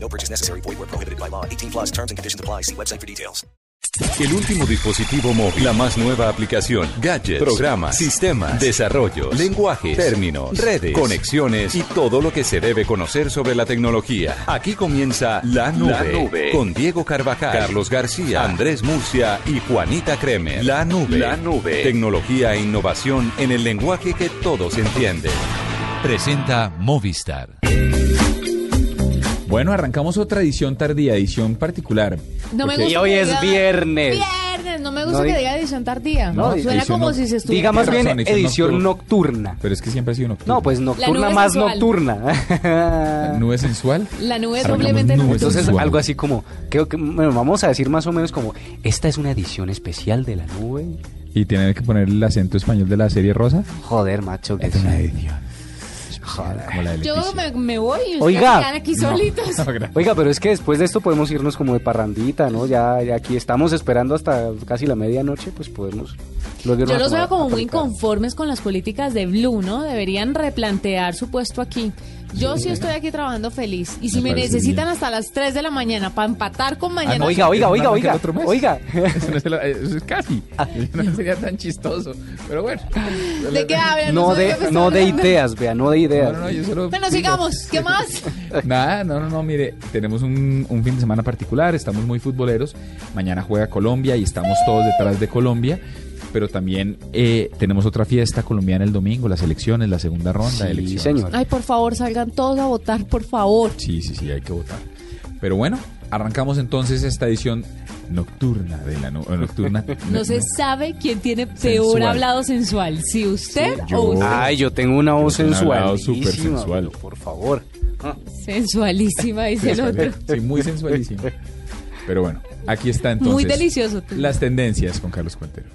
No purchase necessary. Void where prohibited by law. 18 plus terms and conditions apply. See website for details. El último dispositivo móvil, la más nueva aplicación, gadgets, programas, sistemas, desarrollos, lenguajes, términos, redes, conexiones y todo lo que se debe conocer sobre la tecnología. Aquí comienza La Nube, La Nube. con Diego Carvajal, Carlos García, Andrés Murcia y Juanita Kremer. La Nube, La Nube. tecnología e innovación en el lenguaje que todos entienden. Presenta Movistar. Bueno, arrancamos otra edición tardía, edición particular. No me gusta Y hoy es diga- viernes. Viernes, no me gusta No que di- diga edición tardía. No, Suena edición como no- si se estuviera. Diga más Tienes bien razón, edición edición nocturna. nocturna. Pero es que siempre ha sido nocturna. No, pues nocturna nube más sensual. nocturna. ¿Nube sensual? La nube Arrancamos doblemente nocturna. Entonces sensual. algo así como, creo que, bueno, vamos a decir más o menos como, esta es una edición especial de la nube. ¿Y tienen que poner el acento español de la serie rosa? Joder, macho, que Es una sí. Edición. Como la de Yo me, me voy y ustedes Oiga. quedan aquí No. solitos. Oiga, pero es que después de esto podemos irnos como de parrandita, ¿no? Ya, ya aquí estamos esperando hasta casi la medianoche, pues podemos. Luego Yo los veo como muy inconformes con las políticas de Blue, ¿no? Deberían replantear su puesto aquí. Yo sí estoy aquí trabajando feliz. Y si Me me, necesitan bien. hasta las 3 de la mañana para empatar con mañana. Ah, no, Oiga, oiga, oiga, oiga, otro mes. oiga. Eso, no es el- eso es casi. Eso no sería tan chistoso. Pero bueno. ¿De qué hablan? No de, no de ideas, vea, no de ideas. No, no, no, yo solo Bueno, sigamos. ¿Qué más? Nada, no, no, no, mire, tenemos un, un fin de semana particular, estamos muy futboleros. Mañana juega Colombia y estamos todos detrás de Colombia. Pero también eh, tenemos otra fiesta colombiana el domingo, las elecciones, la segunda ronda de Sí, elecciones. señor. Ay, por favor, salgan todos a votar, por favor. Sí, sí, sí, hay que votar. Pero bueno, arrancamos entonces esta edición nocturna de la nocturna. No se sabe quién tiene peor Sensual. hablado sensual, si usted Sí, yo. o usted. Ay, yo tengo una voz sensual. hablado súper sensual. Por favor. Sensualísima, dice el otro. Sí, muy sensualísimo. Pero bueno, aquí está entonces. Muy delicioso. Las tendencias con Carlos Cuentero.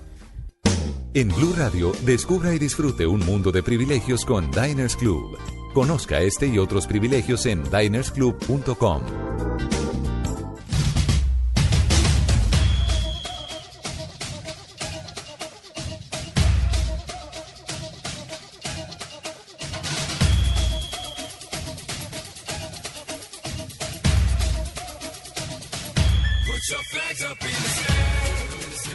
En Blue Radio, descubra y disfrute un mundo de privilegios con Diners Club. Conozca este y otros privilegios en dinersclub.com.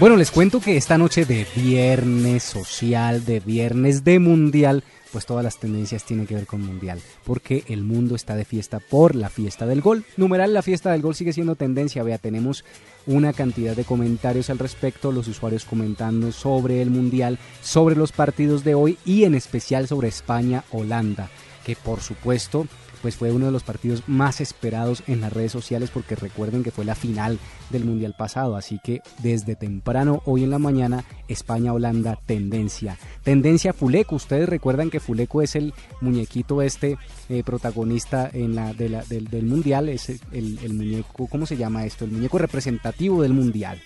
Bueno, les cuento que esta noche de viernes social, de viernes de mundial, pues todas las tendencias tienen que ver con mundial, porque el mundo está de fiesta por la fiesta del gol. Numeral, la fiesta del gol sigue siendo tendencia, vea, tenemos una cantidad de comentarios al respecto, los usuarios comentando sobre el mundial, sobre los partidos de hoy y en especial sobre España-Holanda, que por supuesto pues fue uno de los partidos más esperados en las redes sociales porque recuerden que fue la final del mundial pasado, así que desde temprano hoy en la mañana España-Holanda tendencia. Tendencia Fuleco, ustedes recuerdan que Fuleco es el muñequito este eh, protagonista en la, de la- del, del mundial, es el, el muñeco, ¿cómo se llama esto? El muñeco representativo del mundial.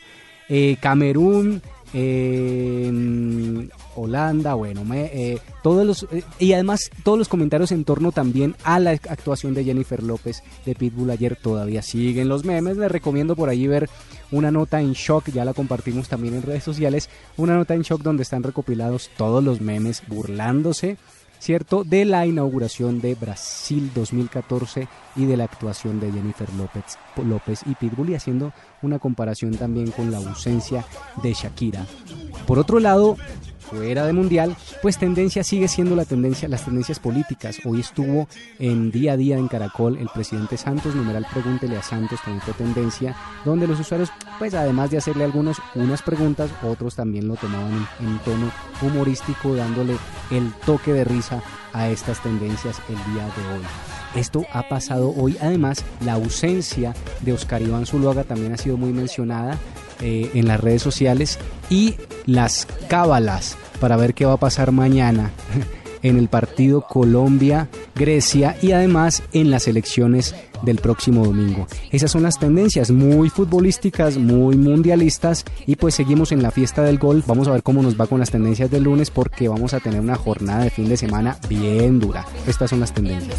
Eh, Camerún, eh, Holanda, bueno, me- eh, todos los eh, y además todos los comentarios en torno también a la actuación de Jennifer López de Pitbull ayer todavía siguen los memes. Les recomiendo por allí ver una nota en shock, ya la compartimos también en redes sociales, una nota en shock donde están recopilados todos los memes burlándose ¿cierto? De la inauguración de Brasil 2014 y de la actuación de Jennifer López, López y Pitbull y haciendo una comparación también con la ausencia de Shakira. Por otro lado, fuera de mundial, pues tendencia sigue siendo la tendencia, las tendencias políticas. Hoy estuvo en día a día en Caracol el presidente Santos, numeral pregúntele a Santos, también fue tendencia, donde los usuarios, pues además de hacerle algunos unas preguntas, otros también lo tomaban en, en tono humorístico, dándole el toque de risa a estas tendencias el día de hoy. Esto ha pasado hoy. Además, la ausencia de Oscar Iván Zuluaga también ha sido muy mencionada eh, en las redes sociales y las cábalas para ver qué va a pasar mañana en el partido Colombia-Grecia y además en las elecciones del próximo domingo. Esas son las tendencias muy futbolísticas, muy mundialistas y pues seguimos en la fiesta del gol. Vamos a ver cómo nos va con las tendencias del lunes porque vamos a tener una jornada de fin de semana bien dura. Estas son las tendencias.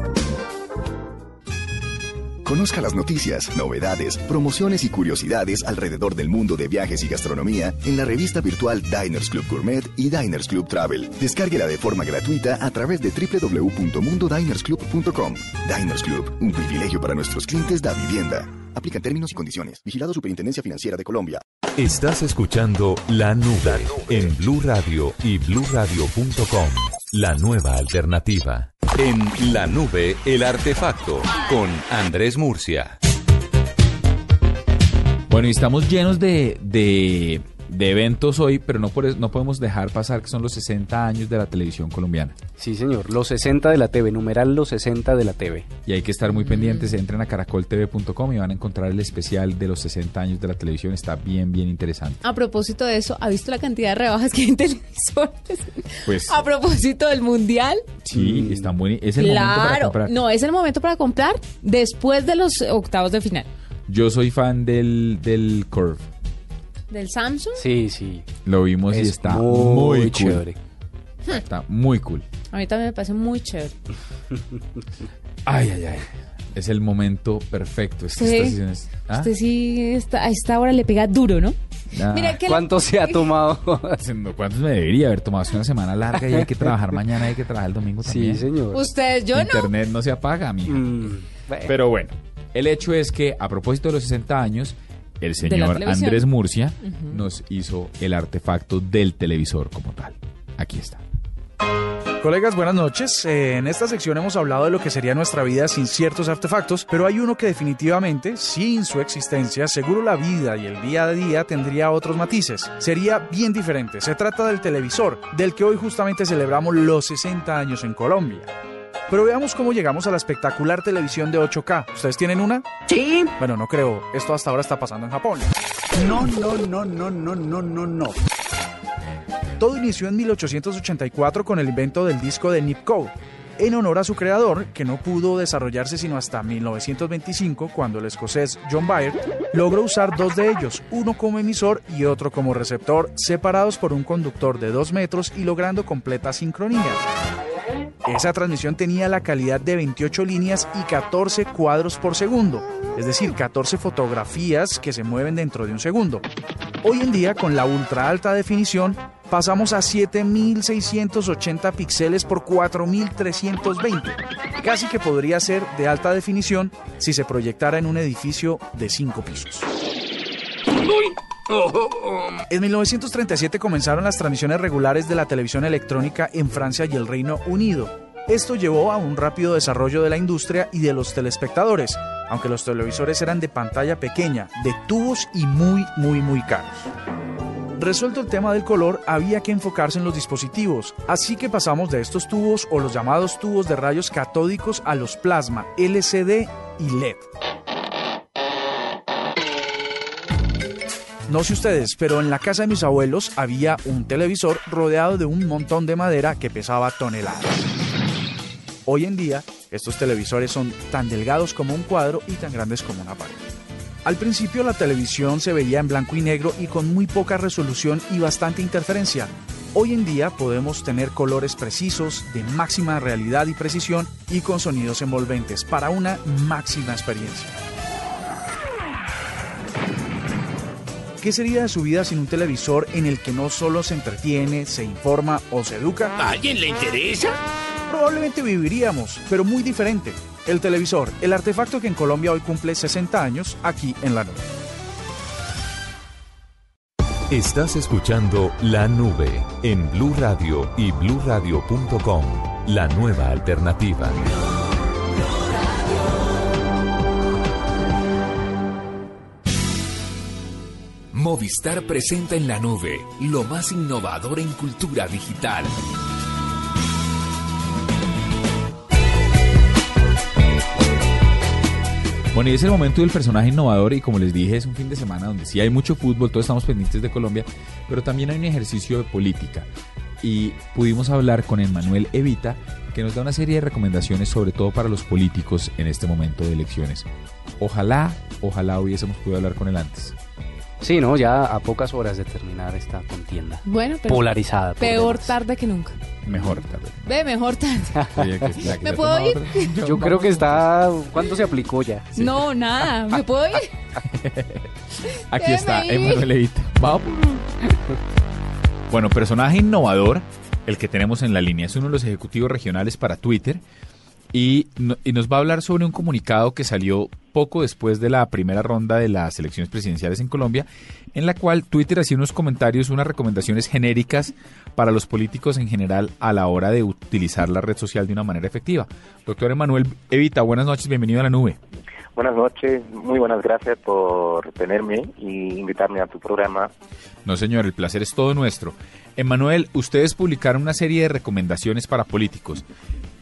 Conozca las noticias, novedades, promociones y curiosidades alrededor del mundo de viajes y gastronomía en la revista virtual Diners Club Gourmet y Diners Club Travel. Descárguela de forma gratuita a través de www.mundodinersclub.com. Diners Club, un privilegio para nuestros clientes da vivienda. Aplican términos y condiciones. Vigilado Superintendencia Financiera de Colombia. Estás escuchando La Nube en Blue Radio y bluradio.com. La nueva alternativa. En La Nube, el artefacto con Andrés Murcia. Bueno, y estamos llenos de, de, de eventos hoy, pero no, por, eso- no podemos dejar pasar que son los 60 años de la televisión colombiana. Sí, señor, los 60 de la TV, numeral los 60 de la TV. Y hay que estar muy pendientes. Entren a caracoltv.com y van a encontrar el especial de los 60 años de la televisión. Está bien, bien interesante. A propósito de eso, ¿ha visto la cantidad de rebajas que hay en televisores? Pues A propósito del mundial. sí, está muy. Es el momento para comprar. no, es el momento para comprar después de los octavos de final. Yo soy fan del, del Curve. Del Samsung, Sí, sí. Lo vimos y Es está muy muy, cool. chévere. Está muy cool. a mí también me parece muy chévere. Ay, ay, ay. Es el momento perfecto. Es Sí. esta sesión es- ¿Ah? Usted sí, está- a esta hora le pega duro, ¿no? Mira que la- ¿Cuánto se ha tomado? ¿Cuántos me debería haber tomado? Es una semana larga y hay que trabajar mañana, hay que trabajar el domingo también. sí, señor. Usted, yo no. Internet no se apaga, mija. Mm, bueno. Pero bueno, el hecho es que a propósito de los 60 años, el señor. Andrés Murcia nos hizo el artefacto del televisor como tal. Aquí está. Colegas, buenas noches. Eh, en esta sección hemos hablado de lo que sería nuestra vida sin ciertos artefactos, pero hay uno que definitivamente, sin su existencia, seguro la vida y el día a día tendría otros matices. Sería bien diferente. Se trata del televisor, del que hoy justamente celebramos los 60 años en Colombia. Pero veamos cómo llegamos a la espectacular televisión de 8K. ¿Ustedes tienen una? Sí. Bueno, no creo. Esto hasta ahora está pasando en Japón. No, no, no, no, no, no, no, no. Todo inició en 1884 con el invento del disco de Nip Code, en honor a su creador, que no pudo desarrollarse sino hasta 1925, cuando el escocés John Baird logró usar dos de ellos, uno como emisor y otro como receptor, separados por un conductor de 2 metros y logrando completa sincronía. Esa transmisión tenía la calidad de 28 líneas y 14 cuadros por segundo, es decir, 14 fotografías que se mueven dentro de un segundo. Hoy en día, con la ultra alta definición, pasamos a 7680 píxeles por 4320. Casi que podría ser de alta definición si se proyectara en un edificio de 5 pisos. En 1937 comenzaron las transmisiones regulares de la televisión electrónica en Francia y el Reino Unido. Esto llevó a un rápido desarrollo de la industria y de los telespectadores, aunque los televisores eran de pantalla pequeña, de tubos y muy, muy, muy caros. Resuelto el tema del color, había que enfocarse en los dispositivos, así que pasamos de estos tubos o los llamados tubos de rayos catódicos a los plasma, LCD y LED. No sé ustedes, pero en la casa de mis abuelos había un televisor rodeado de un montón de madera que pesaba toneladas. Hoy en día, estos televisores son tan delgados como un cuadro y tan grandes como una pared. Al principio la televisión se veía en blanco y negro y con muy poca resolución y bastante interferencia. Hoy en día podemos tener colores precisos, de máxima realidad y precisión y con sonidos envolventes para una máxima experiencia. ¿Qué sería de su vida sin un televisor en el que no solo se entretiene, se informa o se educa? ¿A alguien le interesa? Probablemente viviríamos, pero muy diferente. El televisor, el artefacto que en Colombia hoy cumple 60 años, aquí en la nube. Estás escuchando La Nube en Blue Radio y bluradio.com. La nueva alternativa. Movistar presenta en la nube lo más innovador en cultura digital. Bueno, y es el momento del personaje innovador y como les dije, es un fin de semana donde sí hay mucho fútbol, todos estamos pendientes de Colombia, pero también hay un ejercicio de política. Y pudimos hablar con Emmanuel Evita, que nos da una serie de recomendaciones, sobre todo para los políticos en este momento de elecciones. Ojalá, ojalá hubiésemos podido hablar con él antes. Sí, no, ya a pocas horas de terminar esta contienda. Bueno, pero Polarizada. peor demás. tarde que nunca. Mejor tarde. Ve, mejor tarde. ¿Me puedo ir? Yo creo que está... ¿Cuándo se aplicó ya? No, nada. ¿Me puedo ir? Aquí está, Déjeme. Emanuel Evita. Vamos. Bueno, personaje innovador, el que tenemos en la línea, es uno de los ejecutivos regionales para Twitter y, no- y nos va a hablar sobre un comunicado que salió poco después de la primera ronda de las elecciones presidenciales en Colombia, en la cual Twitter hacía unos comentarios, unas recomendaciones genéricas para los políticos en general a la hora de utilizar la red social de una manera efectiva. Doctor Emanuel Evita, buenas noches, bienvenido a la nube. Buenas noches, muy buenas gracias por tenerme y invitarme a tu programa. No, señor, el placer es todo nuestro. Emanuel, ustedes publicaron una serie de recomendaciones para políticos.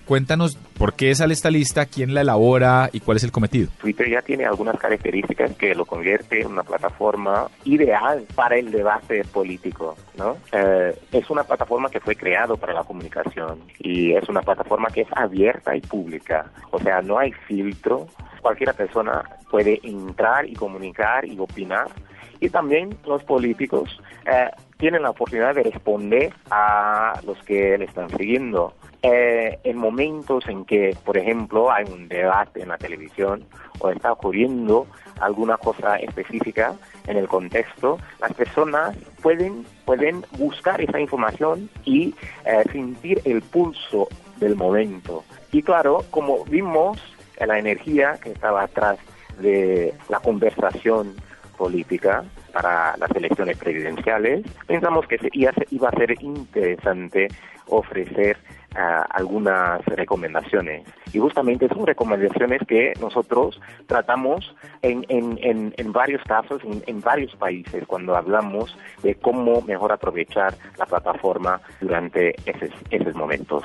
Cuéntanos por qué sale esta lista, quién la elabora y cuál es el cometido. Twitter ya tiene algunas características que lo convierte en una plataforma ideal para el debate político, ¿no? Eh, es una plataforma que fue creada para la comunicación y es una plataforma que es abierta y pública, o sea, no hay filtro, cualquier persona puede entrar y comunicar y opinar y también los políticos eh, tienen la oportunidad de responder a los que le están siguiendo. Eh, en momentos en que, por ejemplo, hay un debate en la televisión o está ocurriendo alguna cosa específica en el contexto, las personas pueden, pueden buscar esa información y eh, sentir el pulso del momento. Y claro, como vimos la energía que estaba atrás de la conversación política para las elecciones presidenciales, pensamos que iba a ser- interesante ofrecer ah, algunas recomendaciones. Y justamente son recomendaciones que nosotros tratamos en, en, en, en varios casos, en, en varios países, cuando hablamos de cómo mejor aprovechar la plataforma durante esos, esos momentos.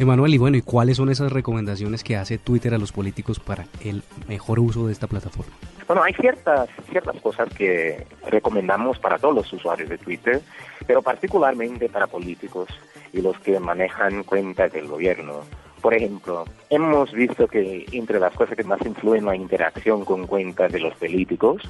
Emanuel, y bueno, ¿y cuáles son esas recomendaciones que hace Twitter a los políticos para el mejor uso de esta plataforma? Bueno, hay ciertas, ciertas cosas que recomendamos para todos los usuarios de Twitter, pero particularmente para políticos y los que manejan cuentas del gobierno. Por ejemplo, hemos visto que entre las cosas que más influyen la interacción con cuentas de los políticos,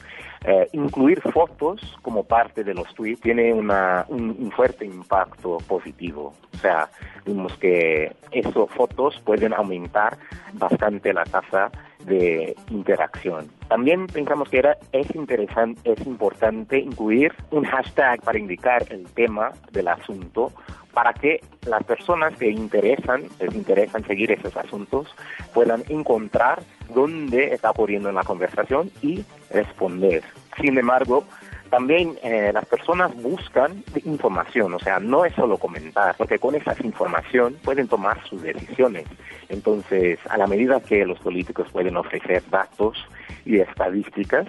eh, incluir fotos como parte de los tweets tiene una, un, un fuerte impacto positivo. O sea, vimos que esas fotos pueden aumentar bastante la tasa de interacción. También pensamos que era, es, interesante, es importante incluir un hashtag para indicar el tema del asunto para que las personas que interesan, les interesan seguir esos asuntos, puedan encontrar dónde está ocurriendo en la conversación y responder. Sin embargo, también eh, las personas buscan información, o sea, no es solo comentar, porque con esa información pueden tomar sus decisiones. Entonces, a la medida que los políticos pueden ofrecer datos y estadísticas,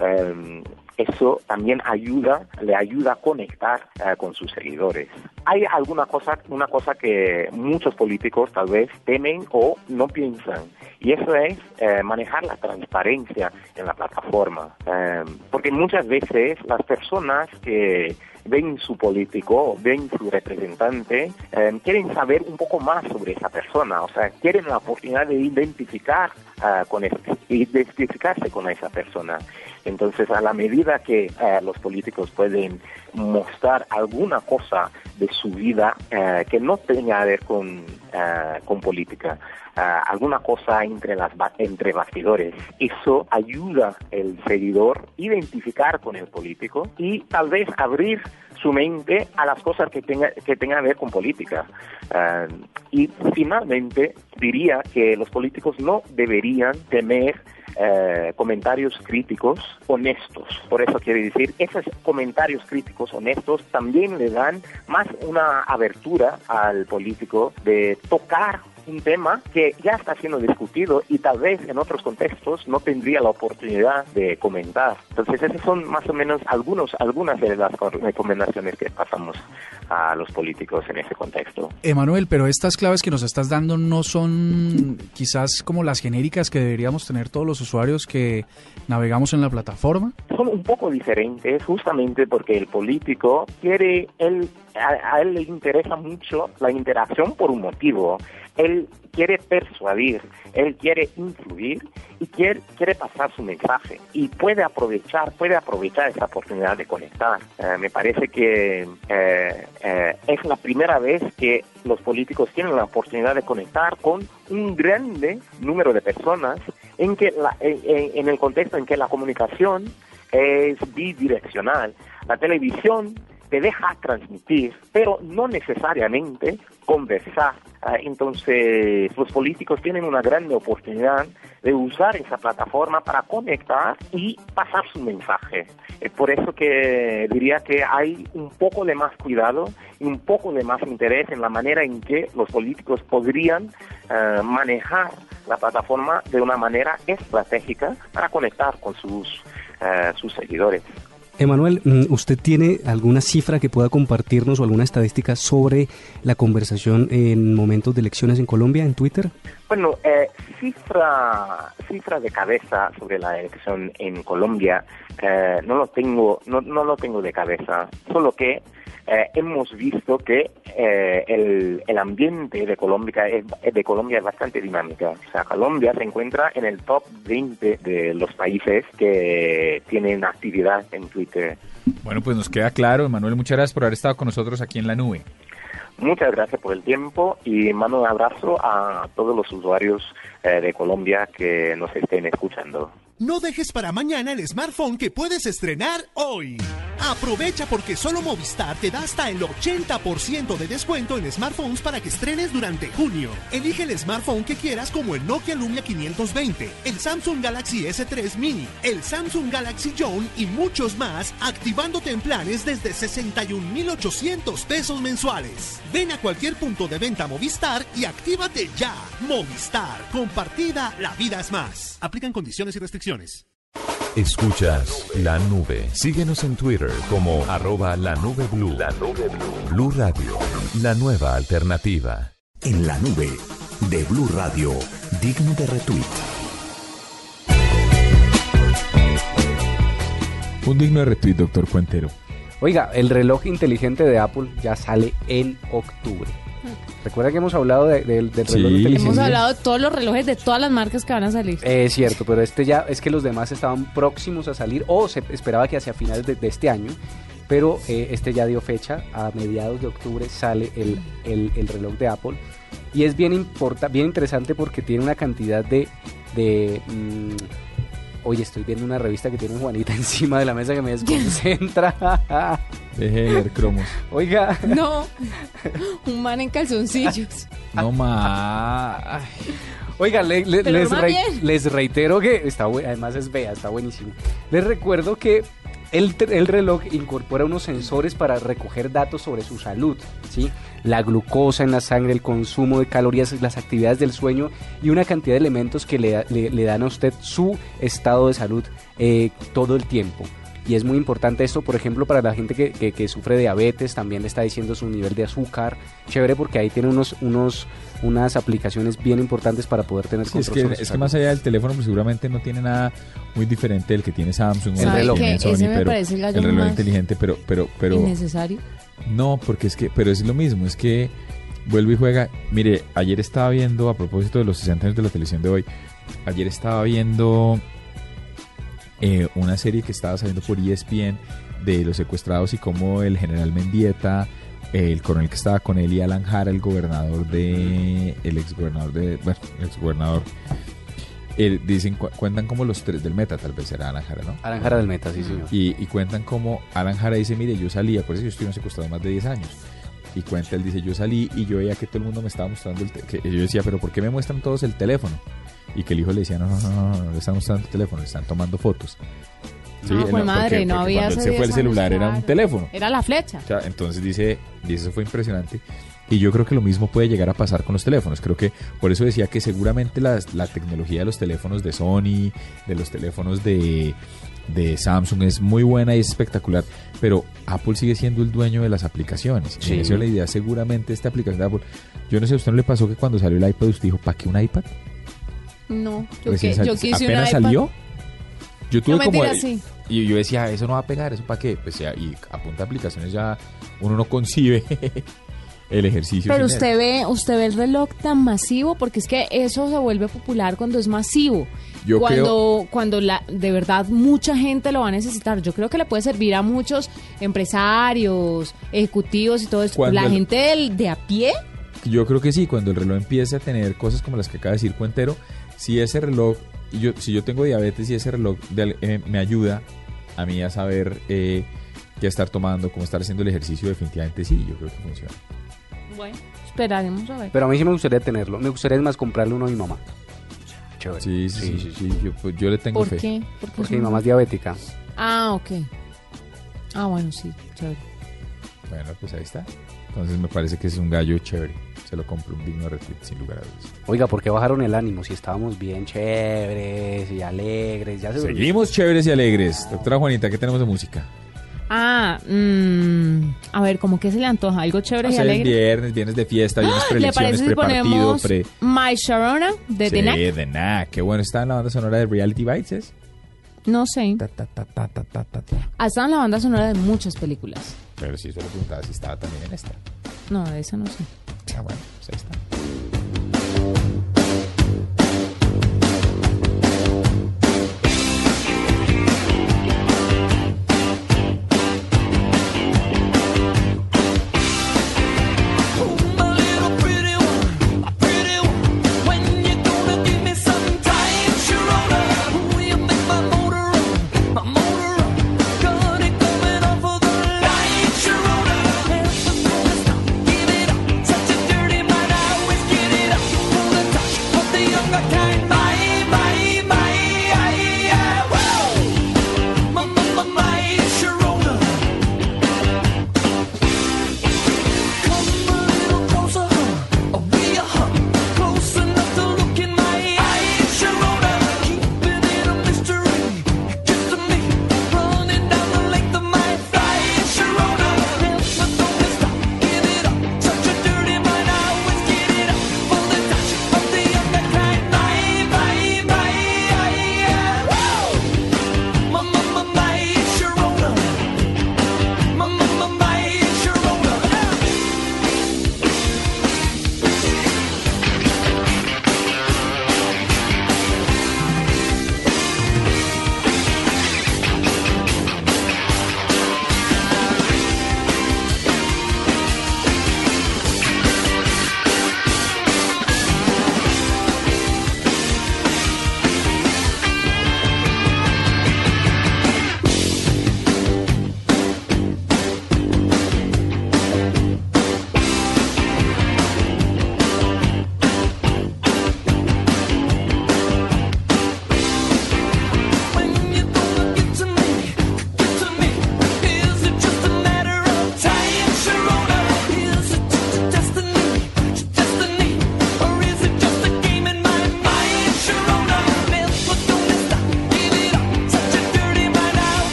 eh, eso también ayuda, le ayuda a conectar eh, con sus seguidores. Hay alguna cosa, una cosa que muchos políticos tal vez temen o no piensan, y eso es eh, manejar la transparencia en la plataforma. Eh, porque muchas veces las personas que ven su político, ven su representante, eh, quieren saber un poco más sobre esa persona, o sea, quieren la oportunidad de identificar ah, con identificarse con esa persona. Entonces, a la medida que eh, los políticos pueden mostrar alguna cosa de su vida eh, que no tenga que ver con, eh, con política, eh, alguna cosa entre las entre bastidores, eso ayuda el seguidor a identificar con el político y tal vez abrir su mente a las cosas que tenga que tengan que ver con política. Eh, y finalmente diría que los políticos no deberían temer eh, comentarios críticos honestos. Por eso quiere decir, esos comentarios críticos honestos también le dan más una abertura al político de tocar un tema que ya está siendo discutido y tal vez en otros contextos no tendría la oportunidad de comentar. Entonces, esas son más o menos algunos, algunas de las co- recomendaciones que pasamos a los políticos en ese contexto. Emanuel, pero estas claves que nos estás dando no son quizás como las genéricas que deberíamos tener todos los usuarios que navegamos en la plataforma. son un poco diferentes justamente porque el político quiere, él, a, a él le interesa mucho la interacción por un motivo. Él quiere persuadir, él quiere influir y quiere, quiere pasar su mensaje y puede aprovechar, puede aprovechar esa oportunidad de conectar. Eh, me parece que eh, eh, es la primera vez que los políticos tienen la oportunidad de conectar con un grande número de personas en que la- en, en- el contexto en que la comunicación es bidireccional. La televisión te deja transmitir, pero no necesariamente conversar. Ah, entonces, los políticos tienen una gran oportunidad de usar esa plataforma para conectar y pasar su mensaje. Es por eso que diría que hay un poco de más cuidado y un poco de más interés en la manera en que los políticos podrían eh, manejar la plataforma de una manera estratégica para conectar con sus, eh, sus seguidores. Emanuel, mm, ¿usted tiene alguna cifra que pueda compartirnos o alguna estadística sobre la conversación en momentos de elecciones en Colombia, en Twitter? Bueno, eh, cifra, cifra de cabeza sobre la elección en Colombia eh, no lo tengo, no, no lo tengo de cabeza. Solo que eh, hemos visto que eh, el, el ambiente de Colombia es, de Colombia es bastante dinámica. O sea, Colombia se encuentra en el top 20 de los países que tienen actividad en Twitter. Bueno, pues nos queda claro, Emanuel, muchas gracias por haber estado con nosotros aquí en la nube. Muchas gracias por el tiempo y mando un abrazo a todos los usuarios eh, de Colombia que nos estén escuchando. No dejes para mañana el smartphone que puedes estrenar hoy. Aprovecha porque solo Movistar te da hasta el 80% de descuento en smartphones para que estrenes durante junio. Elige el smartphone que quieras como el Nokia Lumia 520, el Samsung Galaxy S3 Mini, el Samsung Galaxy Zone y muchos más, activándote en planes desde 61,800 pesos mensuales. Ven a cualquier punto de venta Movistar y actívate ya. Movistar, compartida, la vida es más. Aplican condiciones y restricciones. Escuchas la nube. Síguenos en Twitter como arroba la nube blue. La nube blue. Blue Radio, la nueva alternativa. En la nube de Blue Radio, digno de retweet. Un digno de retweet, doctor Cuentero. Oiga, el reloj inteligente de Apple ya sale en octubre. Recuerda que hemos hablado de- del- del reloj Sí. inteligente. Hemos hablado de todos los relojes de todas las marcas que van a salir. Es cierto, pero este ya es que los demás estaban próximos a salir o se esperaba que hacia finales de, de este año, pero eh, este ya dio fecha, a mediados de octubre sale el, el- el reloj de Apple y es bien, importa, bien interesante porque tiene una cantidad de... de mm, oye, estoy viendo una revista que tiene un Juanita encima de la mesa que me desconcentra. Deje de leer cromos. Oiga. No, un man en calzoncillos. No más. Oiga, le- le- Pero les, re- reitero que está además es vea, está buenísimo. Les recuerdo que el, el reloj incorpora unos sensores para recoger datos sobre su salud, ¿sí? La glucosa en la sangre, el consumo de calorías, las actividades del sueño y una cantidad de elementos que le- le dan a usted su estado de salud eh, todo el tiempo. Y es muy importante esto, por ejemplo, para la gente que, que- que sufre diabetes, también le está diciendo su nivel de azúcar. Chévere porque ahí tiene unos, unos, unas aplicaciones bien importantes para poder tener Sí, es que, sobre es que más allá del teléfono, pues seguramente no tiene nada muy diferente del que tiene Samsung o El que reloj. Ese Sony, me pero parece el reloj inteligente, pero, pero, pero Innecesario. no, porque es que, pero es lo mismo, es que vuelve y juega. Mire, ayer estaba viendo, a propósito de los 60 años de la televisión de hoy, ayer estaba viendo eh, una serie que estaba saliendo por ESPN de los secuestrados y cómo el general Mendieta, el coronel que estaba con él y Alan Jara, el gobernador de, el ex gobernador de, bueno, el ex gobernador, dicen, cu- cuentan como los tres del meta, tal vez era Alan Jara, ¿no? Alan Jara del Meta, sí, señor. Y, y cuentan como Alan Jara dice, mire, yo salí, acuérdense, yo estuve secuestrado más de 10 años. Y cuenta, él dice, yo salí y yo veía que todo el mundo me estaba mostrando el te- que yo decía, pero ¿por qué me muestran todos el teléfono? Y que el hijo le decía, no, no, no, no, no le están mostrando el teléfono, le están tomando fotos. Sí, No, no, madre, porque- no porque había Cuando él se fue el 10 celular era un teléfono. Era la flecha. O sea, entonces dice, dice, eso fue impresionante. Y yo creo que lo mismo puede llegar a pasar con los teléfonos. Creo que por eso decía que seguramente las- la tecnología de los teléfonos de Sony, de los teléfonos de, de Samsung es muy buena y es espectacular, pero Apple sigue siendo el dueño de las aplicaciones. Sí. Y esa es la idea, seguramente esta aplicación de Apple. Yo no sé, ¿a usted no le pasó que cuando salió el iPad usted dijo, ¿para qué un iPad? No, yo, Recién que- yo quise un apenas iPad. salió. Yo tuve No, como mentira, sí. y yo decía, eso no va a pegar, eso para qué? Pues ya, y apunta aplicaciones ya uno no concibe el ejercicio. Pero usted ve, usted ve el reloj tan masivo porque es que eso se vuelve popular cuando es masivo. Yo cuando cuando la, de verdad mucha gente lo va a necesitar. Yo creo que le puede servir a muchos empresarios, ejecutivos y todo eso. Cuando La el- gente del, de a pie, Yo creo que sí, cuando el reloj empiece a tener cosas como las que acaba de decir Cuentero, si ese reloj, yo, si yo tengo diabetes y ese reloj de al- eh, me ayuda a mí a saber eh, qué estar tomando, cómo estar haciendo el ejercicio, definitivamente sí, yo creo que funciona. bueno, esperaremos a ver. Pero a mí sí me gustaría tenerlo. Me gustaría más comprarle uno a mi mamá. Chévere. Sí, sí, sí, sí, yo, pues, yo le tengo ¿Por fe. qué? ¿Por qué Porque mi mamá es diabética. Ah, ok. Ah, bueno, sí, chévere. Bueno, pues ahí está. Entonces me parece que es un gallo chévere. Se lo compro un digno retweet, sin lugar a dudas. Oiga, ¿por qué bajaron el ánimo? Si estábamos bien chéveres y alegres. Ya se Seguimos chéveres y alegres. Doctora Juanita, ¿qué tenemos de música? Ah, mm, a ver, ¿cómo que se le antoja? ¿Algo chévere O y es alegre? viernes, viernes de fiesta, viernes ¿Le preelecciones, si prepartido, pre... My Sharona de sí, The Knack? The Knack. Qué bueno está en la banda sonora de Reality Bites, ¿es? No sé. Ta, ta, ta, ta, ta, ta, ta. Ha estado en la banda sonora de muchas películas. Pero sí, solo preguntaba si estaba también en esta. No, de esa no sé. Ah, bueno, pues ahí está.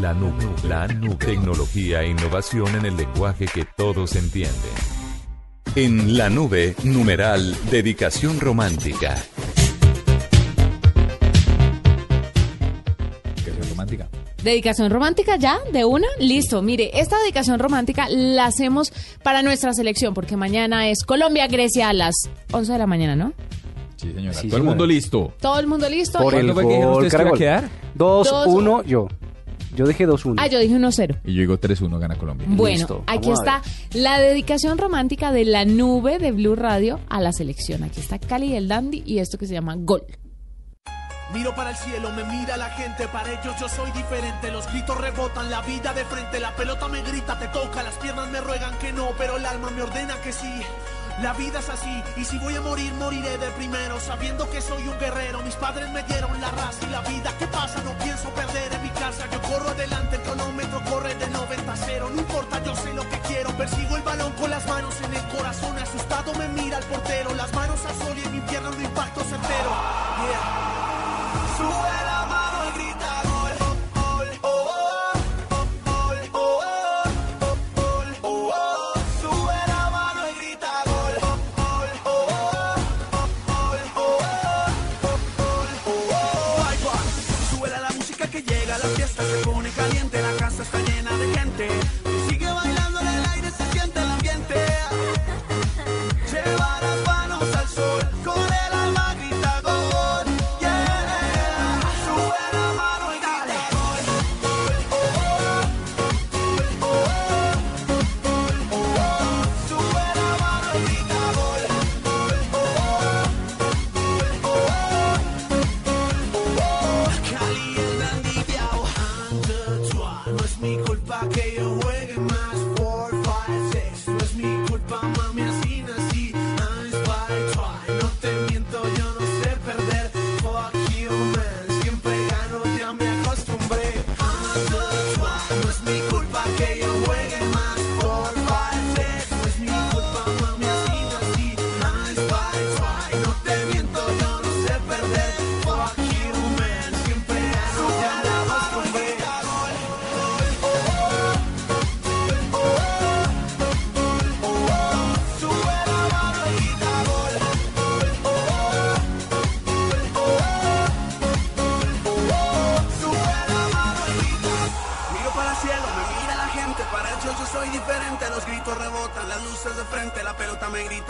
La nube. La nube. Tecnología e innovación en el lenguaje que todos entienden. En la nube, numeral, dedicación romántica. Dedicación romántica. Dedicación romántica ya, de una, listo. Mire, esta dedicación romántica la hacemos para nuestra selección, porque mañana es Colombia-Grecia a las 11 de la mañana, ¿no? Sí, señora. Sí, Todo el mundo listo. Todo el mundo listo. Por el ¿Cuánto fue que dijeron gol, ustedes que iba a quedar? 2-1 yo. Yo dije 2-1. Ah, yo dije 1-0. Y yo digo 3-1 gana Colombia. Bueno, Listo, aquí está la dedicación romántica de la nube de Blue Radio a la selección. Aquí está Cali del Dandy y esto que se llama Gol. Miro para el cielo, me mira la gente, para ellos yo soy diferente. Los gritos rebotan, la vida de frente, la pelota me grita, te toca, las piernas me ruegan que no, pero el alma me ordena que sí. La vida es así, y si voy a morir, moriré de primero, sabiendo que soy un guerrero. Mis padres me dieron la raza y la vida. ¿Qué pasa? No pienso perder en mi casa. Yo corro adelante, el cronómetro corre de 90 a 0. No importa, yo sé lo que quiero. Persigo el balón con las manos en el corazón. Asustado me mira el portero, las manos al sol y en mi pierna un impacto certero.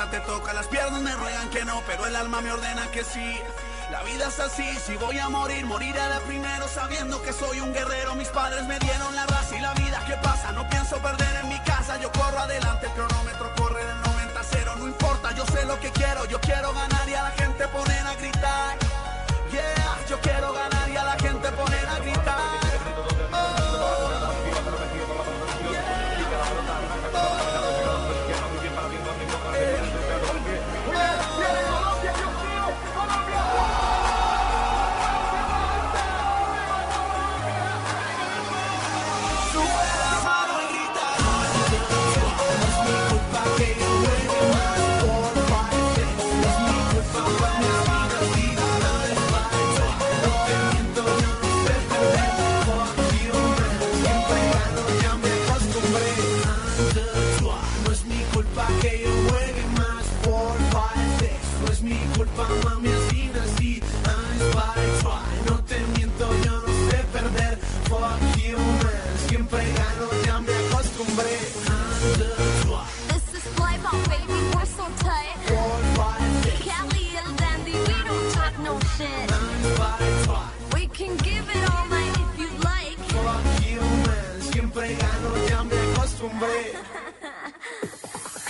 Te toca, las piernas me ruegan que no, pero el alma me ordena que sí. La vida es así, si voy a morir, moriré de primero sabiendo que soy un guerrero. Mis padres me dieron la raza y la vida, ¿qué pasa? No pienso perder en mi casa, yo corro adelante, el cronómetro corre de 90 a 0. No importa, yo sé lo que quiero, yo quiero ganar y a la gente poner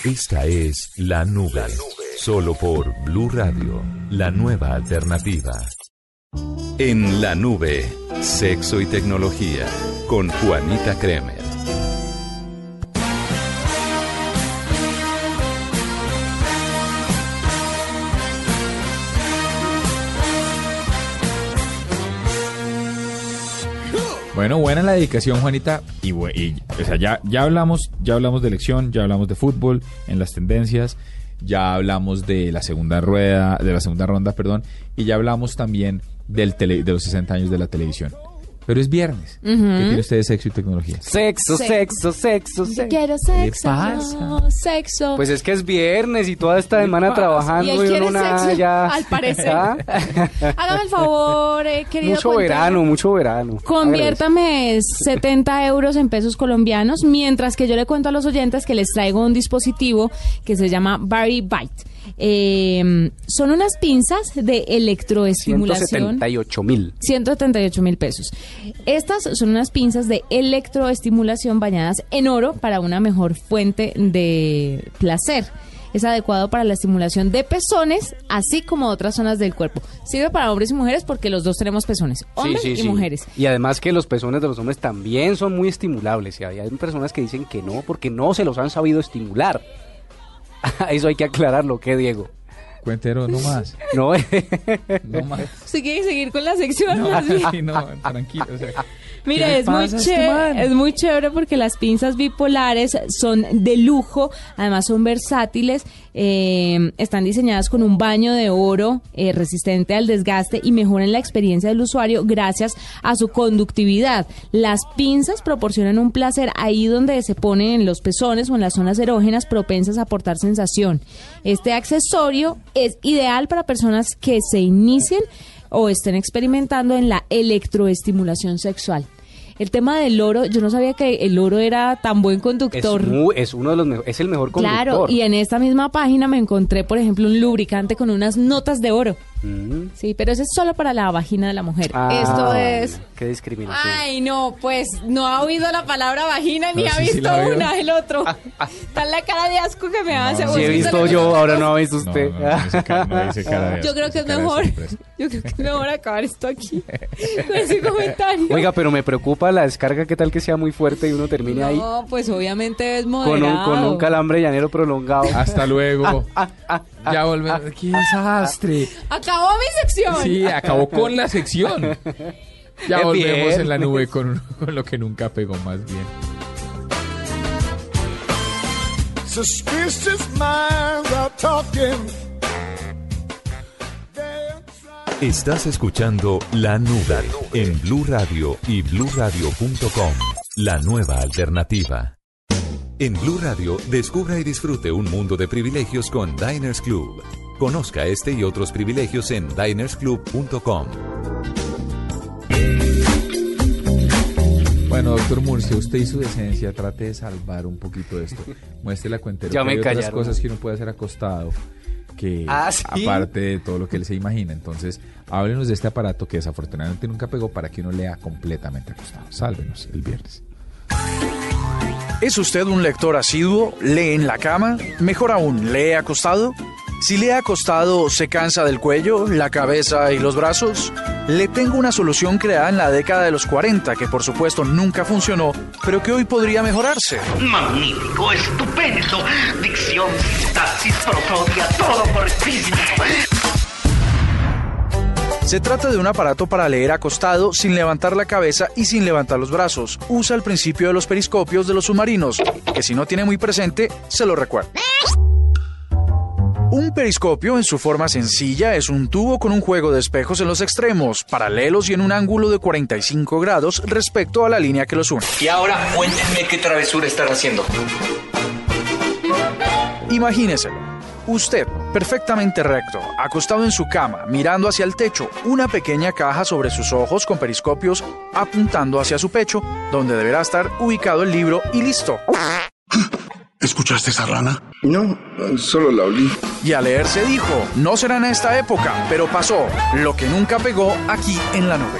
Esta es La Nube. Solo por Blue Radio, la nueva alternativa. En La Nube, sexo y tecnología, con Juanita Kremer. Bueno, buena la dedicación, Juanita. Y, y, o sea, ya, ya hablamos, ya hablamos de elección, ya hablamos de fútbol en las tendencias, ya hablamos de la segunda rueda, de la segunda ronda, perdón, y ya hablamos también del tele- de los 60 años de la televisión. Pero es viernes. Ujú. ¿Qué tiene usted de sexo y tecnología? Sexo, sexo, sexo, sexo. quiero ¿Qué sexo. pasa? Sexo. Pues es que es viernes y toda esta semana pasa? trabajando Y él y quiere sexo, ya. al parecer. ¿Ah? Hágame el favor, eh, querido. mucho verano, mucho verano. Conviértame 70 euros en pesos colombianos, mientras que yo le cuento a los oyentes que les traigo un dispositivo que se llama Barry Bite. Eh, son unas pinzas de electroestimulación. 178 mil. 178 mil pesos. Estas son unas pinzas de electroestimulación bañadas en oro para una mejor fuente de placer. Es adecuado para la estimulación de pezones, así como otras zonas del cuerpo. Sirve para hombres y mujeres porque los dos tenemos pezones, hombres y mujeres. Y además que los pezones de los hombres también son muy estimulables. Y hay hay personas que dicen que no, porque no se los han sabido estimular. Eso hay que aclararlo, ¿qué, Diego? Cuentero, no más. No, No más. ¿Se quiere seguir con la sección? No, más bien? sí, no, tranquilo. o sea, ¿qué Mire, es muy, este chévere, es muy chévere porque las pinzas bipolares son de lujo, además son versátiles, eh, están diseñadas con un baño de oro eh, resistente al desgaste y mejoran la experiencia del usuario gracias a su conductividad. Las pinzas proporcionan un placer ahí donde se ponen en los pezones o en las zonas erógenas propensas a aportar sensación. Este accesorio es ideal para personas que se inicien o estén experimentando en la electroestimulación sexual. El tema del oro, yo no sabía que el oro era tan buen es, conductor. muy- es uno de los es el mejor conductor. Claro, y en esta misma página me encontré, por ejemplo, un lubricante con unas notas de oro. Mm. Sí, pero ese es solo para la vagina de la mujer. Ah, Esto es... Qué discriminación. Ay, no, pues no ha oído la palabra vagina ni No, ha sí, visto una, el otro. Está en la cara de asco que me hace. Si ¿Vos he visto yo, ahora no ha visto usted. No, no, no Yo creo que es mejor. Yo creo que es mejor acabar esto aquí. con ese comentario. Oiga, pero me preocupa la descarga, ¿qué tal que sea muy fuerte y uno termine ahí No, pues obviamente es con moderado. un, con un calambre llanero prolongado? Hasta luego. Ah, ya volvemos. ¡Qué desastre! Acabó mi sección. Sí, acabó con la sección. Ya Es volvemos en la nube con, con lo que nunca pegó más bien. Suspicious minds are talking. Estás escuchando La Nube en Blue Radio y bluradio.com. La nueva alternativa. En Blue Radio, descubra y disfrute un mundo de privilegios con Diners Club. Conozca este y otros privilegios en dinersclub.com. Bueno, doctor Murcia, usted y su decencia trate de salvar un poquito de esto. Muestre la cuenta. Ya me hay otras cosas que uno puede hacer acostado que Ah, ¿sí? aparte de todo lo que él se imagina. Entonces, háblenos de este aparato que desafortunadamente nunca pegó para que uno lea completamente acostado. Sálvenos el viernes. ¿Es usted un lector asiduo? ¿Lee en la cama? Mejor aún, ¿lee acostado? Si lee acostado, ¿se cansa del cuello, la cabeza y los brazos? Le tengo una solución creada en la década de los 40 que por supuesto nunca funcionó, pero que hoy podría mejorarse. Magnífico, estupendo. Dicción, sintaxis, prosodia, todo correctísimo. Se trata de un aparato para leer acostado sin levantar la cabeza y sin levantar los brazos. Usa el principio de los periscopios de los submarinos, que si no tiene muy presente, se lo recuerda. Un periscopio en su forma sencilla es un tubo con un juego de espejos en los extremos, paralelos y en un ángulo de 45 grados respecto a la línea que los une. Y ahora cuéntenme qué travesura están haciendo. Imagíneselo. Usted, perfectamente recto, acostado en su cama, mirando hacia el techo, una pequeña caja sobre sus ojos con periscopios apuntando hacia su pecho, donde deberá estar ubicado el libro y listo. ¿Escuchaste esa rana? No, solo la olí. Y al leer se dijo, no será en esta época, pero pasó, lo que nunca pegó aquí en la nube.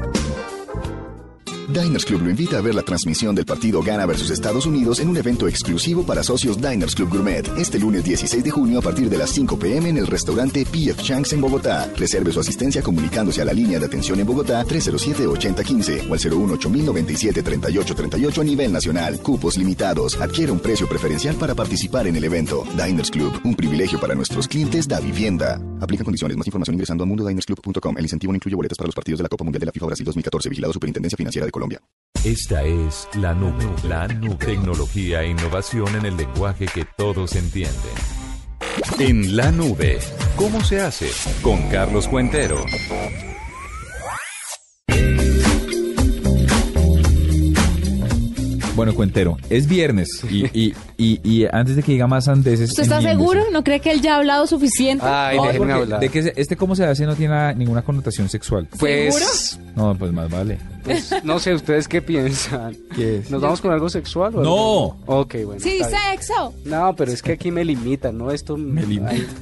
Diners Club lo invita a ver la transmisión del partido Ghana versus Estados Unidos en un evento exclusivo para socios Diners Club Gourmet este lunes 16 de junio a partir de las 5 pm en el restaurante PF Changs en Bogotá. Reserve su asistencia comunicándose a la línea de atención en Bogotá 307-8015 o al 018-097-3838 a nivel nacional. Cupos limitados. Adquiere un precio preferencial para participar en el evento. Diners Club, un privilegio para nuestros clientes da vivienda. Aplica condiciones. Más información ingresando a mundodinersclub.com. El incentivo no incluye boletas para los partidos de la Copa Mundial de la FIFA Brasil 2014. Vigilado Superintendencia Financiera de Colombia. Colombia. Esta es la nube, la nube. Tecnología e innovación en el lenguaje que todos entienden. En la nube, ¿cómo se hace? Con Carlos Cuentero. Bueno, Cuentero, es viernes y, y, y, y antes de que diga más antes... ¿Usted está seguro? ¿No cree que él ya ha hablado suficiente? De que este cómo se hace no tiene nada- ninguna connotación sexual. Pues, No, pues más vale. pues, no sé, ¿ustedes qué piensan? ¿Qué es? ¿Nos vamos con algo sexual o No. algo? Ok, bueno. Sí, sexo. No, pero es que aquí me limitan, ¿no? Esto me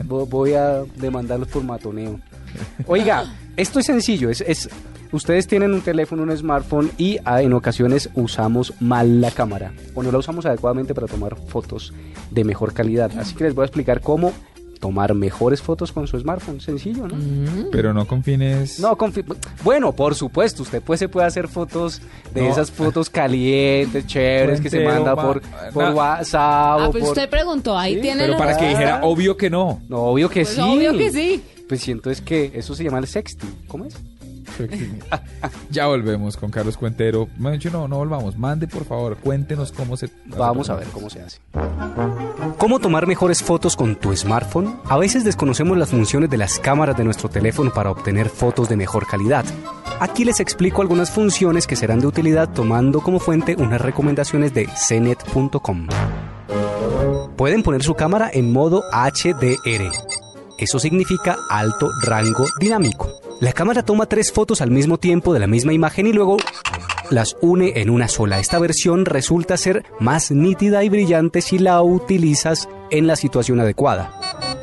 voy a demandarlos por matoneo. Oiga, esto es sencillo, es, es ustedes tienen un teléfono, un smartphone y ah, en ocasiones usamos mal la cámara o no la usamos adecuadamente para tomar fotos de mejor calidad. Así que les voy a explicar cómo tomar mejores fotos con su smartphone, sencillo, ¿no? Pero no con fines... No, confi- bueno, por supuesto, usted pues se puede hacer fotos de No. esas fotos calientes, chéveres que se manda ma- por, por WhatsApp Ah, pues por... usted preguntó, ahí tiene Pero la para que dijera obvio que no. No, obvio que Pues sí. obvio que sí. Pues siento es que eso se llama el sexting. ¿Cómo es? Ya volvemos con Carlos Cuentero. Yo no, no volvamos. Mande, por favor, cuéntenos cómo se... Vamos a ver cómo se hace. ¿Cómo tomar mejores fotos con tu smartphone? A veces desconocemos las funciones de las cámaras de nuestro teléfono para obtener fotos de mejor calidad. Aquí les explico algunas funciones que serán de utilidad tomando como fuente unas recomendaciones de cnet.com. Pueden poner su cámara en modo HDR. Eso significa alto rango dinámico. La cámara toma tres fotos al mismo tiempo de la misma imagen y luego las une en una sola. Esta versión resulta ser más nítida y brillante si la utilizas en la situación adecuada.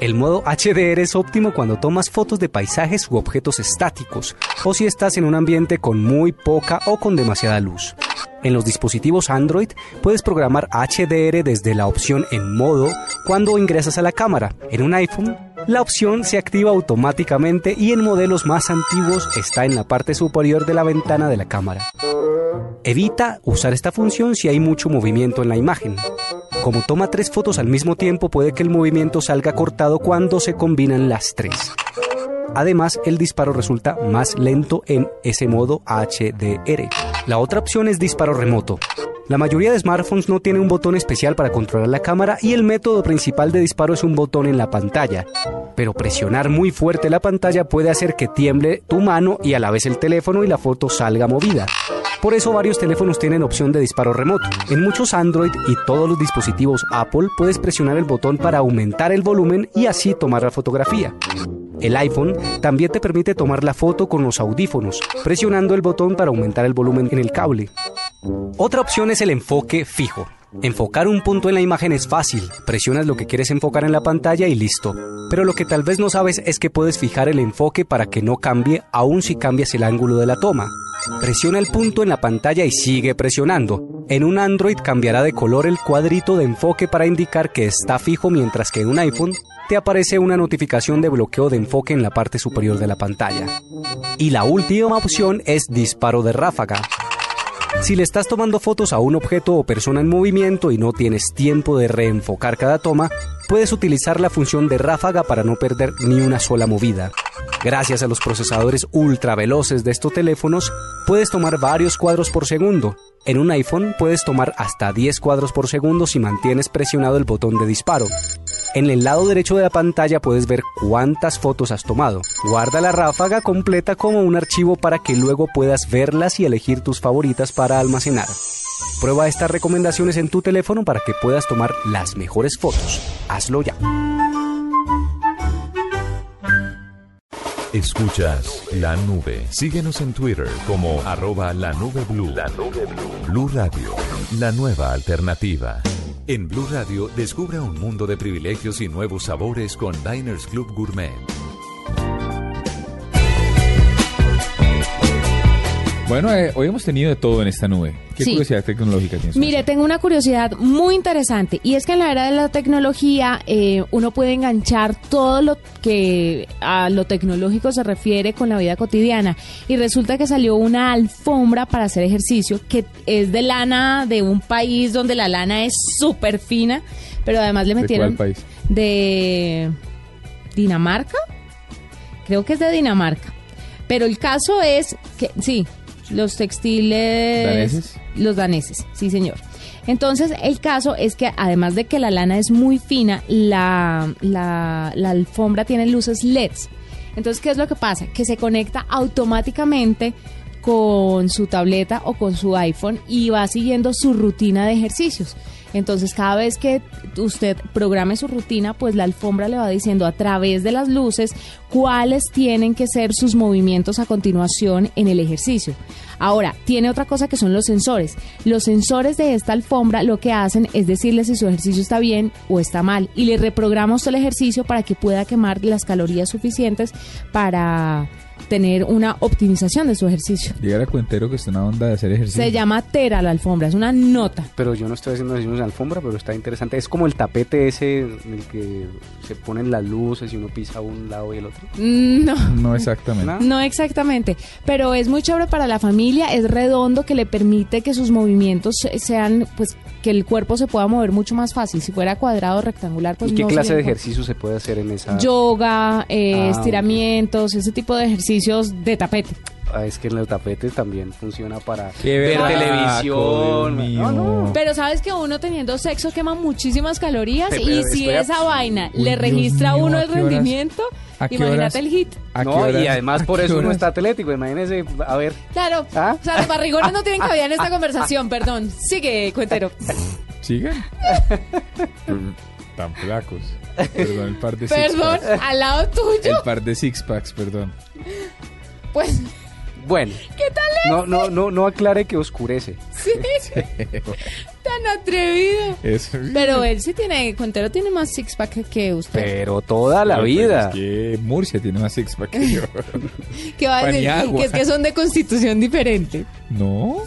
El modo HDR es óptimo cuando tomas fotos de paisajes u objetos estáticos o si estás en un ambiente con muy poca o con demasiada luz. En los dispositivos Android puedes programar HDR desde la opción en modo cuando ingresas a la cámara. En un iPhone, la opción se activa automáticamente y en modelos más antiguos está en la parte superior de la ventana de la cámara. Evita usar esta función si hay mucho movimiento en la imagen. Como toma tres fotos al mismo tiempo, puede que el movimiento salga cortado cuando se combinan las tres. Además, el disparo resulta más lento en ese modo HDR. La otra opción es disparo remoto. La mayoría de smartphones no tiene un botón especial para controlar la cámara y el método principal de disparo es un botón en la pantalla. Pero presionar muy fuerte la pantalla puede hacer que tiemble tu mano y a la vez el teléfono y la foto salga movida. Por eso varios teléfonos tienen opción de disparo remoto. En muchos Android y todos los dispositivos Apple puedes presionar el botón para aumentar el volumen y así tomar la fotografía. El iPhone también te permite tomar la foto con los audífonos, presionando el botón para aumentar el volumen en el cable. Otra opción es el enfoque fijo. Enfocar un punto en la imagen es fácil, presionas lo que quieres enfocar en la pantalla y listo. Pero lo que tal vez no sabes es que puedes fijar el enfoque para que no cambie aun si cambias el ángulo de la toma. Presiona el punto en la pantalla y sigue presionando. En un Android cambiará de color el cuadrito de enfoque para indicar que está fijo mientras que en un iPhone te aparece una notificación de bloqueo de enfoque en la parte superior de la pantalla. Y la última opción es disparo de ráfaga. Si le estás tomando fotos a un objeto o persona en movimiento y no tienes tiempo de reenfocar cada toma, puedes utilizar la función de ráfaga para no perder ni una sola movida. Gracias a los procesadores ultra veloces de estos teléfonos, puedes tomar varios cuadros por segundo. En un iPhone puedes tomar hasta 10 cuadros por segundo si mantienes presionado el botón de disparo. En el lado derecho de la pantalla puedes ver cuántas fotos has tomado. Guarda la ráfaga completa como un archivo para que luego puedas verlas y elegir tus favoritas para almacenar. Prueba estas recomendaciones en tu teléfono para que puedas tomar las mejores fotos. Hazlo ya. Escuchas la nube. Síguenos en Twitter como arroba la nube blue. La nube blue. Blue Radio, la nueva alternativa. En Blue Radio, descubra un mundo de privilegios y nuevos sabores con Diners Club Gourmet. Bueno, eh, hoy hemos tenido de todo en esta nube. ¿Qué Sí. curiosidad tecnológica tienes? Mire, tengo una curiosidad muy interesante y es que en la era de la tecnología eh, uno puede enganchar todo lo que a lo tecnológico se refiere con la vida cotidiana y resulta que salió una alfombra para hacer ejercicio que es de lana de un país donde la lana es súper fina, pero además le ¿De metieron cuál país? de Dinamarca, creo que es de Dinamarca, pero el caso es que sí. Los textiles... ¿Daneses? Los daneses, sí señor. Entonces, el caso es que además de que la lana es muy fina, la, la, la alfombra tiene luces LEDs. Entonces, ¿qué es lo que pasa? Que se conecta automáticamente con su tableta o con su iPhone y va siguiendo su rutina de ejercicios. Entonces, cada vez que usted programe su rutina, pues la alfombra le va diciendo a través de las luces cuáles tienen que ser sus movimientos a continuación en el ejercicio. Ahora, tiene otra cosa que son los sensores. Los sensores de esta alfombra lo que hacen es decirle si su ejercicio está bien o está mal y le reprograma usted el ejercicio para que pueda quemar las calorías suficientes para tener una optimización de su ejercicio. Llegar a cuentero que está una onda de hacer ejercicio. Se llama Tera la alfombra, es una nota. Pero yo no estoy haciendo ejercicios de alfombra, pero está interesante. Es como el tapete ese en el que se ponen las luces y uno pisa un lado y el otro. No. No exactamente. No exactamente, pero es muy chévere para la familia, es redondo que le permite que sus movimientos sean, pues, que el cuerpo se pueda mover mucho más fácil. Si fuera cuadrado o rectangular, pues ¿Y qué no clase de ejercicio se puede hacer en esa? Yoga, eh, Ah, estiramientos, ese tipo de ejercicios de tapete. Ah, es que en el tapete también funciona para Qué ver televisión. No, no. Pero sabes que uno teniendo sexo quema muchísimas calorías y si esa vaina Uy, le registra a uno ¿a el rendimiento, ¿A qué imagínate el hit. No, y además por eso uno está atlético. Imagínese, a ver. Claro, ¿Ah? o sea, los barrigones no tienen cabida en esta conversación, perdón. Sigue, cuentero. ¿Siguen? Tan flacos. Perdón, el par de Perdón, six-packs. al lado tuyo. El par de six packs, perdón. Pues, Bueno. ¿qué tal es? No, no, no, no aclare que oscurece. Sí, tan atrevido. Eso. Pero él sí tiene, Cuentero tiene más six pack que usted. Pero toda la Pero, vida. pues, es que Murcia tiene más six pack que yo. ¿Qué va a decir? Que es que son de constitución diferente. No.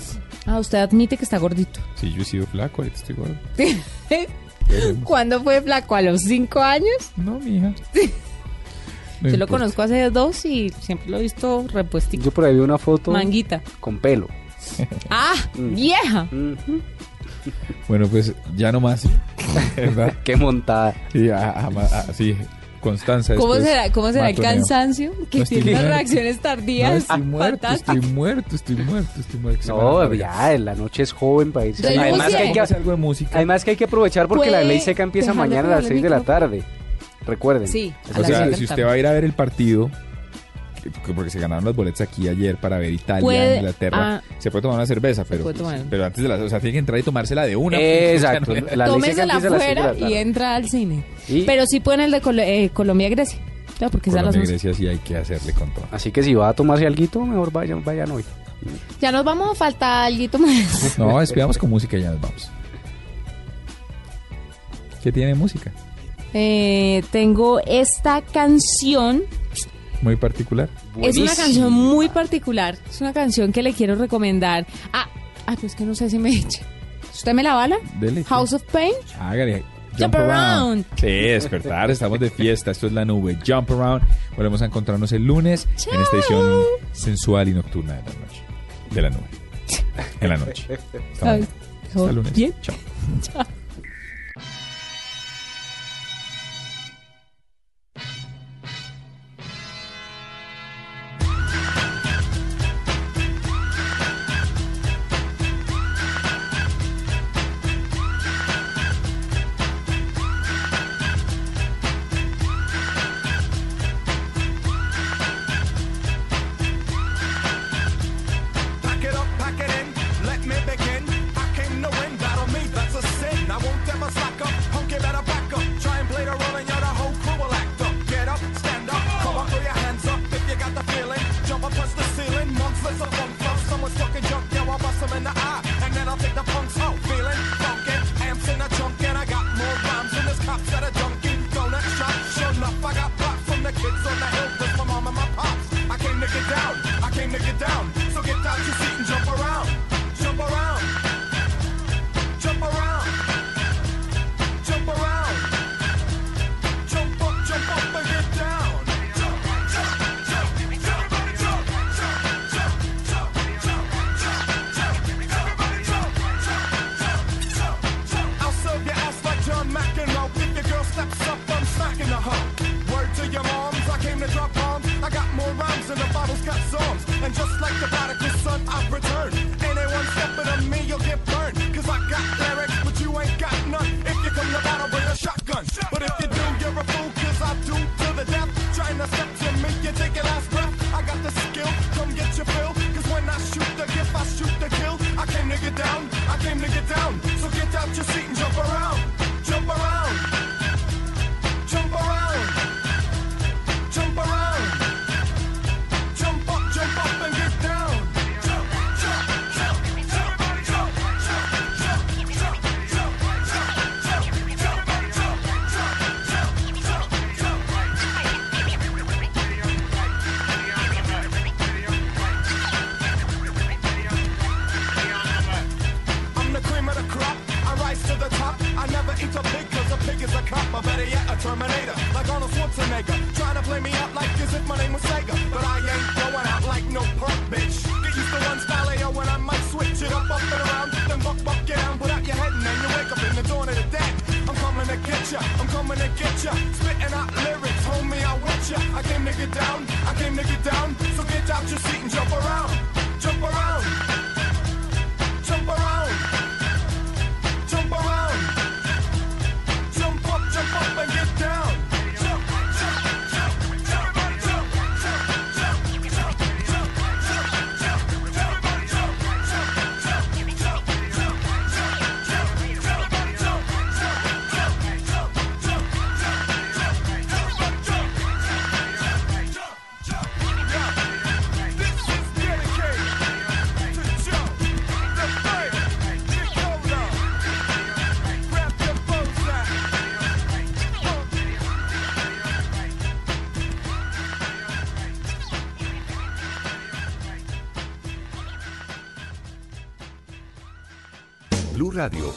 Ah, usted admite que está gordito. Sí, yo he sido flaco, ahorita estoy gordo. ¿Cuándo fue flaco? ¿A los cinco años? No, mija. Yo lo conozco hace dos y siempre lo he visto repuestico. Yo por ahí vi una foto Manguita. con pelo. ¡Ah! ¡Vieja! Bueno, pues ya no más. ¿Verdad? Qué montada. Sí, a- a- a- sí, Constanza. ¿Cómo será, cómo será el cansancio? Que No tiene unas muerto. reacciones No, tardías. estoy muerto, estoy muerto, estoy muerto, estoy muerto. No, ya, la noche es joven para irse. Además que, hay que, Póngase algo de música. además que hay que aprovechar porque la ley seca empieza mañana a las pegarle 6 de la tarde. Recuerden. Sí, a O las sea, si usted va a ir a ver el partido, que- porque se ganaron las boletas aquí ayer para ver Italia, Puede- Inglaterra, ah. se puede tomar una cerveza, pero, puede tomar. pero antes de la, o sea, tiene que entrar y tomársela de una. Exacto. No- La Tómesela las afuera y entra al cine. Y- Pero sí pueden el de Colo- eh, Colombia-Grecia. Claro, porque las Colombia y dos. Grecia sí hay que hacerle con todo. Así que si va a tomarse algo, mejor vayan, vayan hoy. Ya nos vamos a faltar algo más. No, despidamos con música y ya nos vamos. ¿Qué tiene música? Eh, tengo esta canción. Muy particular. Es una canción muy particular. Es una canción que le quiero recomendar. Ah, ah pues que no sé si me eche. ¿Usted me la bala? Dele. House of Pain. Hágale. Jump around. Sí, despertar, estamos de fiesta, esto es la nube. Jump around. Volvemos a encontrarnos el lunes en esta edición sensual y nocturna de la noche. De la nube. En la noche. Hasta Ay. Hasta el lunes. bien. Chao. Chao.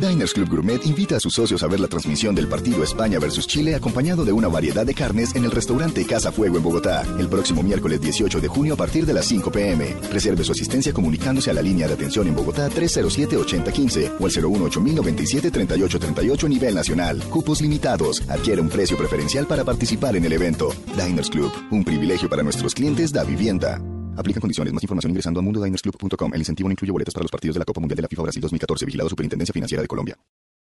Diners Club Gourmet invita a sus socios a ver la transmisión del partido España versus Chile acompañado de una variedad de carnes en el restaurante Casa Fuego en Bogotá, el próximo miércoles 18 de junio a partir de las 5 pm. Reserve su asistencia comunicándose a la línea de atención en Bogotá 307-8015 o al 018-097-3838 nivel nacional. Cupos limitados. Adquiere un precio preferencial para participar en el evento. Diners Club, un privilegio para nuestros clientes da vivienda. Aplica condiciones. Más información ingresando a mundodinersclub.com. El incentivo no incluye boletos para los partidos de la Copa Mundial de la FIFA Brasil 2014. Vigilado Superintendencia Financiera de Colombia.